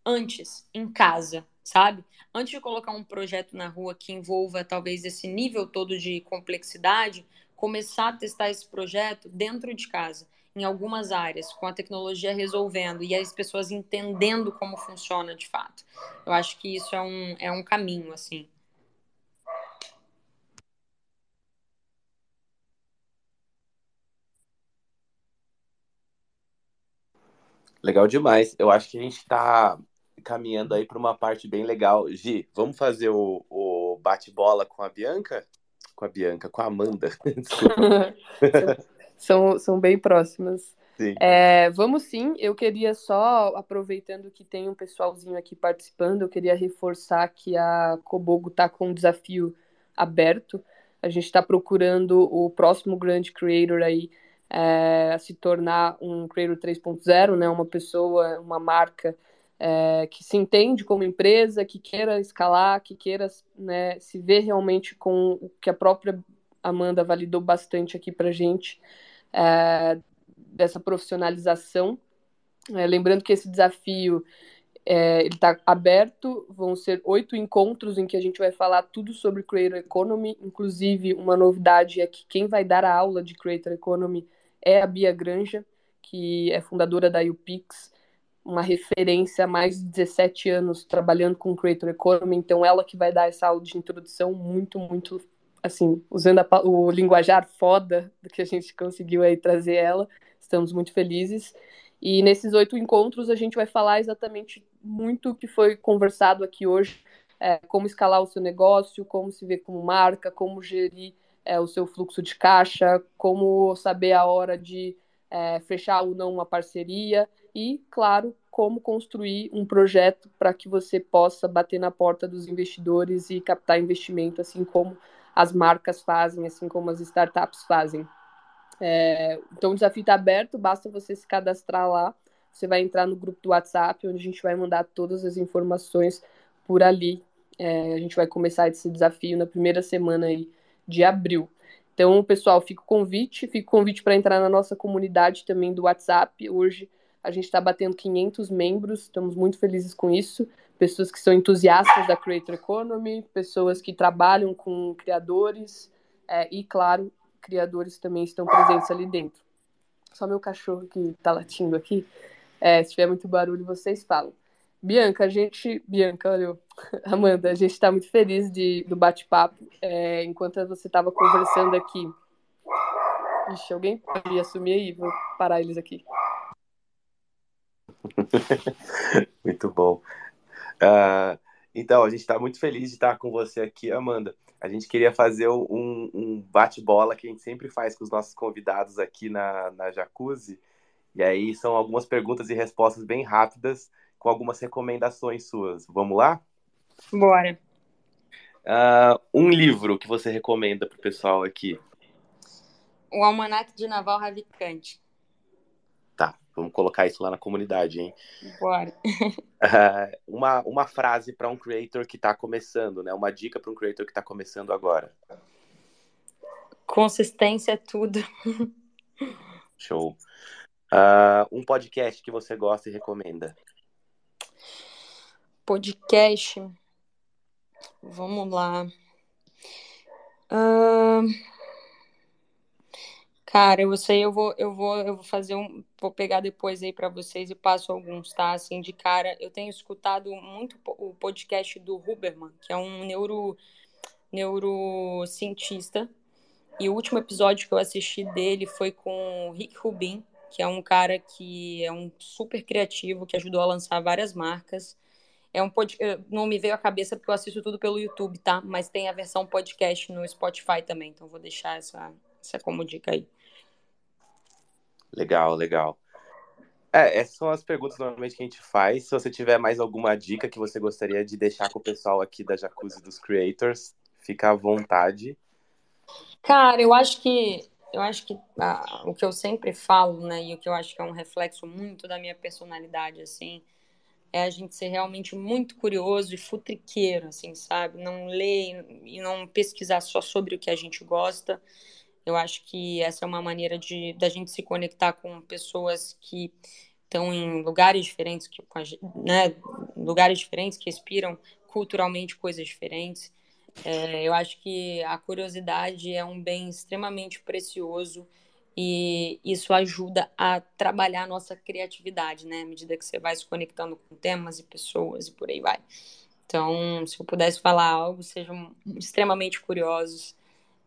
antes, em casa, sabe? Antes de colocar um projeto na rua que envolva talvez esse nível todo de complexidade, começar a testar esse projeto dentro de casa, em algumas áreas, com a tecnologia resolvendo e as pessoas entendendo como funciona de fato. Eu acho que isso é um, é um caminho, assim. Legal demais. Eu acho que a gente está caminhando aí para uma parte bem legal. Gi, vamos fazer o, o bate-bola com a Bianca? Com a Bianca, com a Amanda. são, são bem próximas. Sim. É, vamos sim, eu queria só, aproveitando que tem um pessoalzinho aqui participando, eu queria reforçar que a Kobogo está com um desafio aberto. A gente está procurando o próximo grande creator aí é, se tornar um creator 3.0, né, uma pessoa, uma marca é, que se entende como empresa, que queira escalar, que queira né, se ver realmente com o que a própria Amanda validou bastante aqui para gente, é, dessa profissionalização. É, lembrando que esse desafio é, está aberto, vão ser oito encontros em que a gente vai falar tudo sobre Creator Economy, inclusive uma novidade é que quem vai dar a aula de Creator Economy é a Bia Granja, que é fundadora da UPix, uma referência há mais de 17 anos trabalhando com Creator Economy, então ela que vai dar essa aula de introdução muito, muito, assim, usando a, o linguajar foda do que a gente conseguiu aí trazer ela, estamos muito felizes. E nesses oito encontros a gente vai falar exatamente muito o que foi conversado aqui hoje, é, como escalar o seu negócio, como se ver como marca, como gerir é, o seu fluxo de caixa, como saber a hora de é, fechar ou não uma parceria e, claro, como construir um projeto para que você possa bater na porta dos investidores e captar investimento, assim como as marcas fazem, assim como as startups fazem. É, então o desafio está aberto, basta você se cadastrar lá. Você vai entrar no grupo do WhatsApp, onde a gente vai mandar todas as informações por ali. É, a gente vai começar esse desafio na primeira semana aí de abril. Então, pessoal, fica o convite, fica o convite para entrar na nossa comunidade também do WhatsApp. Hoje a gente está batendo 500 membros, estamos muito felizes com isso. Pessoas que são entusiastas da Creator Economy, pessoas que trabalham com criadores é, e, claro, criadores também estão presentes ali dentro. Só meu cachorro que está latindo aqui. É, se tiver muito barulho, vocês falam. Bianca, a gente. Bianca, olha, Amanda, a gente está muito feliz de, do bate-papo. É, enquanto você estava conversando aqui. Ixi, alguém pode assumir aí? Vou parar eles aqui. muito bom. Uh, então, a gente está muito feliz de estar com você aqui, Amanda. A gente queria fazer um, um bate-bola que a gente sempre faz com os nossos convidados aqui na, na Jacuzzi. E aí são algumas perguntas e respostas bem rápidas com algumas recomendações suas. Vamos lá? Bora. Uh, um livro que você recomenda para o pessoal aqui? O Almanac de Naval Ravikant. Tá, vamos colocar isso lá na comunidade, hein? Bora. Uh, uma, uma frase para um creator que está começando, né? Uma dica para um creator que está começando agora. Consistência é tudo. Show. Uh, um podcast que você gosta e recomenda? Podcast. Vamos lá. Uh... Cara, eu sei, eu vou, eu vou, eu vou fazer um, vou pegar depois aí para vocês e passo alguns, tá? Assim, de cara, eu tenho escutado muito o podcast do Huberman, que é um neuro, neurocientista. E o último episódio que eu assisti dele foi com o Rick Rubin, que é um cara que é um super criativo, que ajudou a lançar várias marcas. É um pod... Não me veio à cabeça porque eu assisto tudo pelo YouTube, tá? Mas tem a versão podcast no Spotify também, então vou deixar essa, essa como dica aí. Legal, legal. É, essas são as perguntas normalmente que a gente faz. Se você tiver mais alguma dica que você gostaria de deixar com o pessoal aqui da Jacuzzi dos Creators, fica à vontade. Cara, eu acho que eu acho que ah, o que eu sempre falo, né, e o que eu acho que é um reflexo muito da minha personalidade, assim, é a gente ser realmente muito curioso e futriqueiro, assim, sabe? Não ler e não pesquisar só sobre o que a gente gosta. Eu acho que essa é uma maneira de da gente se conectar com pessoas que estão em lugares diferentes, que, né, lugares diferentes que inspiram culturalmente coisas diferentes. É, eu acho que a curiosidade é um bem extremamente precioso e isso ajuda a trabalhar a nossa criatividade, né? À medida que você vai se conectando com temas e pessoas e por aí vai. Então, se eu pudesse falar algo, sejam extremamente curiosos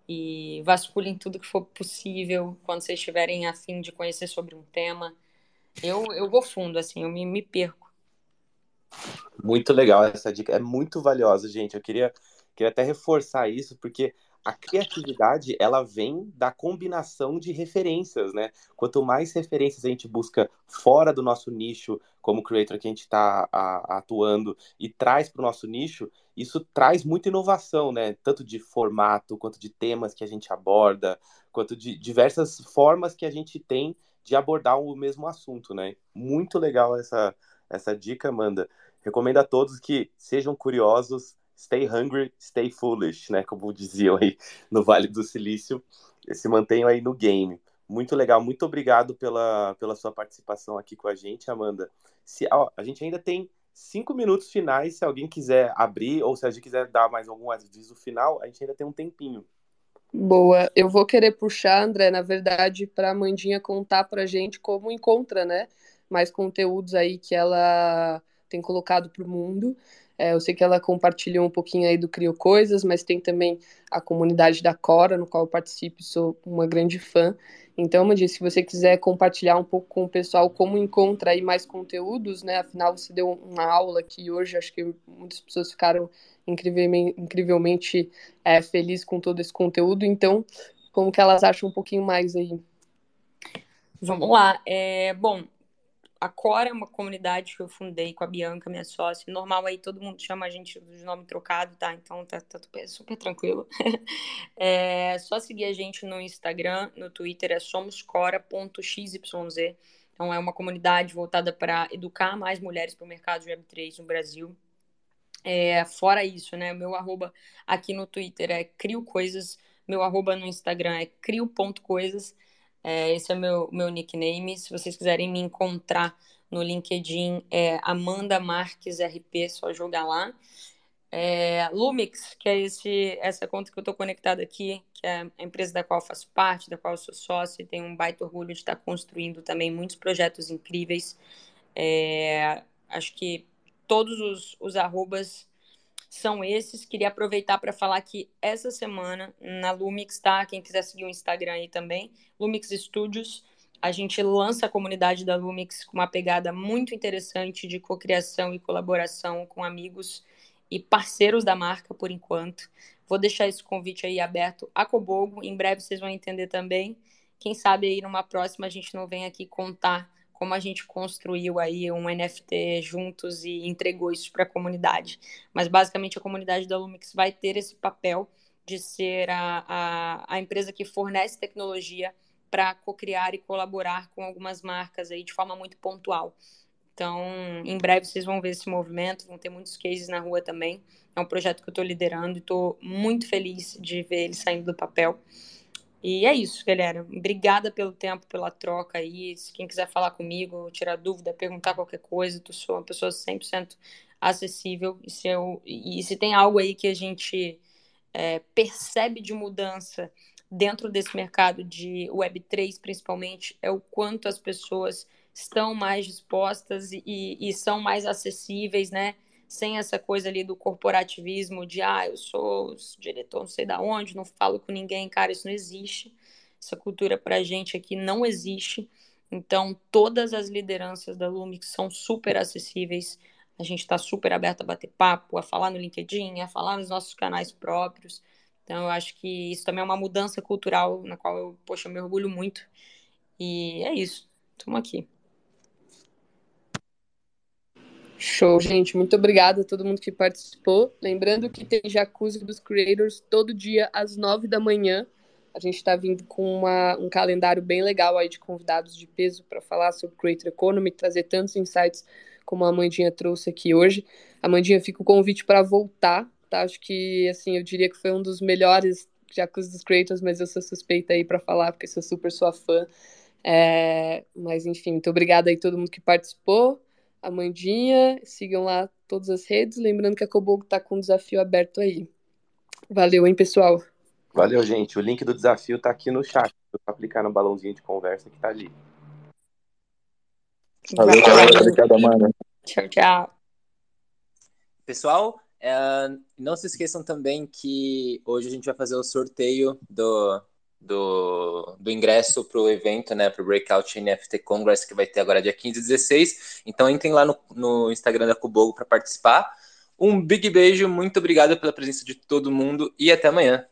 e vasculhem tudo que for possível quando vocês estiverem afim de conhecer sobre um tema. Eu, eu vou fundo, assim, eu me, me perco. Muito legal essa dica, é muito valiosa, gente. Eu queria, queria até reforçar isso, porque a criatividade ela vem da combinação de referências, né? Quanto mais referências a gente busca fora do nosso nicho, como creator que a gente está atuando, e traz para o nosso nicho, isso traz muita inovação, né? Tanto de formato, quanto de temas que a gente aborda, quanto de diversas formas que a gente tem de abordar o mesmo assunto, né? Muito legal essa, essa dica, Amanda. Recomendo a todos que sejam curiosos, stay hungry, stay foolish, né? Como diziam aí no Vale do Silício, se mantenham aí no game. Muito legal, muito obrigado pela, pela sua participação aqui com a gente, Amanda. Se, ó, a gente ainda tem cinco minutos finais, se alguém quiser abrir, ou se a gente quiser dar mais algum aviso final, a gente ainda tem um tempinho. Boa, eu vou querer puxar, André, na verdade, para a Mandinha contar para a gente como encontra, né, mais conteúdos aí que ela tem colocado para o mundo. É, eu sei que ela compartilhou um pouquinho aí do Crio Coisas, mas tem também a comunidade da Cora, no qual eu participo, sou uma grande fã. Então, Mandy, se você quiser compartilhar um pouco com o pessoal como encontra aí mais conteúdos, né? Afinal, você deu uma aula que hoje acho que muitas pessoas ficaram incrivelmente, incrivelmente é, felizes com todo esse conteúdo. Então, como que elas acham um pouquinho mais aí? Vamos lá. É, bom, a Cora é uma comunidade que eu fundei com a Bianca, minha sócia. Normal aí todo mundo chama a gente de nome trocado, tá? Então tá, tá super tranquilo. é só seguir a gente no Instagram, no Twitter é somoscora.xyz. Então é uma comunidade voltada para educar mais mulheres para o mercado de Web3 no Brasil. É, fora isso, né? Meu arroba aqui no Twitter é crio coisas, meu arroba no Instagram é crio.coisas. É, esse é meu, meu nickname. Se vocês quiserem me encontrar no LinkedIn, é Amanda Marques RP, só jogar lá. É, Lumix, que é esse, essa conta que eu estou conectada aqui, que é a empresa da qual faço parte, da qual sou sócio, e tenho um baita orgulho de estar construindo também muitos projetos incríveis. É, acho que todos os, os arrobas são esses. Queria aproveitar para falar que essa semana na Lumix, tá? Quem quiser seguir o Instagram aí também, Lumix Studios, a gente lança a comunidade da Lumix com uma pegada muito interessante de cocriação e colaboração com amigos e parceiros da marca por enquanto. Vou deixar esse convite aí aberto a Cobogo. Em breve vocês vão entender também. Quem sabe aí numa próxima a gente não vem aqui contar como a gente construiu aí um NFT juntos e entregou isso para a comunidade. Mas basicamente a comunidade da Lumix vai ter esse papel de ser a, a, a empresa que fornece tecnologia para co-criar e colaborar com algumas marcas aí de forma muito pontual. Então, em breve vocês vão ver esse movimento, vão ter muitos cases na rua também. É um projeto que eu estou liderando e estou muito feliz de ver ele saindo do papel. E é isso, galera. Obrigada pelo tempo, pela troca aí. Se quem quiser falar comigo, tirar dúvida, perguntar qualquer coisa, tu sou uma pessoa 100% acessível. E se, eu, e se tem algo aí que a gente é, percebe de mudança dentro desse mercado de Web3, principalmente, é o quanto as pessoas estão mais dispostas e, e são mais acessíveis, né? Sem essa coisa ali do corporativismo de ah, eu sou diretor não sei da onde, não falo com ninguém, cara, isso não existe. Essa cultura pra gente aqui não existe. Então, todas as lideranças da Lumix são super acessíveis. A gente está super aberto a bater papo, a falar no LinkedIn, a falar nos nossos canais próprios. Então, eu acho que isso também é uma mudança cultural na qual eu, poxa, eu me orgulho muito. E é isso. Estamos aqui. Show, gente. Muito obrigada a todo mundo que participou. Lembrando que tem Jacuzzi dos Creators todo dia às nove da manhã. A gente está vindo com uma, um calendário bem legal aí de convidados de peso para falar sobre Creator Economy, trazer tantos insights como a Amandinha trouxe aqui hoje. Amandinha, fica o convite para voltar, tá? Acho que, assim, eu diria que foi um dos melhores Jacuzzi dos Creators, mas eu sou suspeita aí para falar, porque sou super sua fã. É... Mas, enfim, muito obrigada aí a todo mundo que participou. Amandinha, sigam lá todas as redes. Lembrando que a Cobogo está com um desafio aberto aí. Valeu, hein, pessoal? Valeu, gente. O link do desafio está aqui no chat. Para clicar no balãozinho de conversa que está ali. Valeu, galera. Obrigado, Amanda. Tchau, tchau. Pessoal, é, não se esqueçam também que hoje a gente vai fazer o sorteio do, do, do ingresso para o evento, né, para o Breakout NFT Congress, que vai ter agora dia 15 e 16. Então entrem lá no, no Instagram da Cubogo para participar. Um big beijo, muito obrigado pela presença de todo mundo e até amanhã.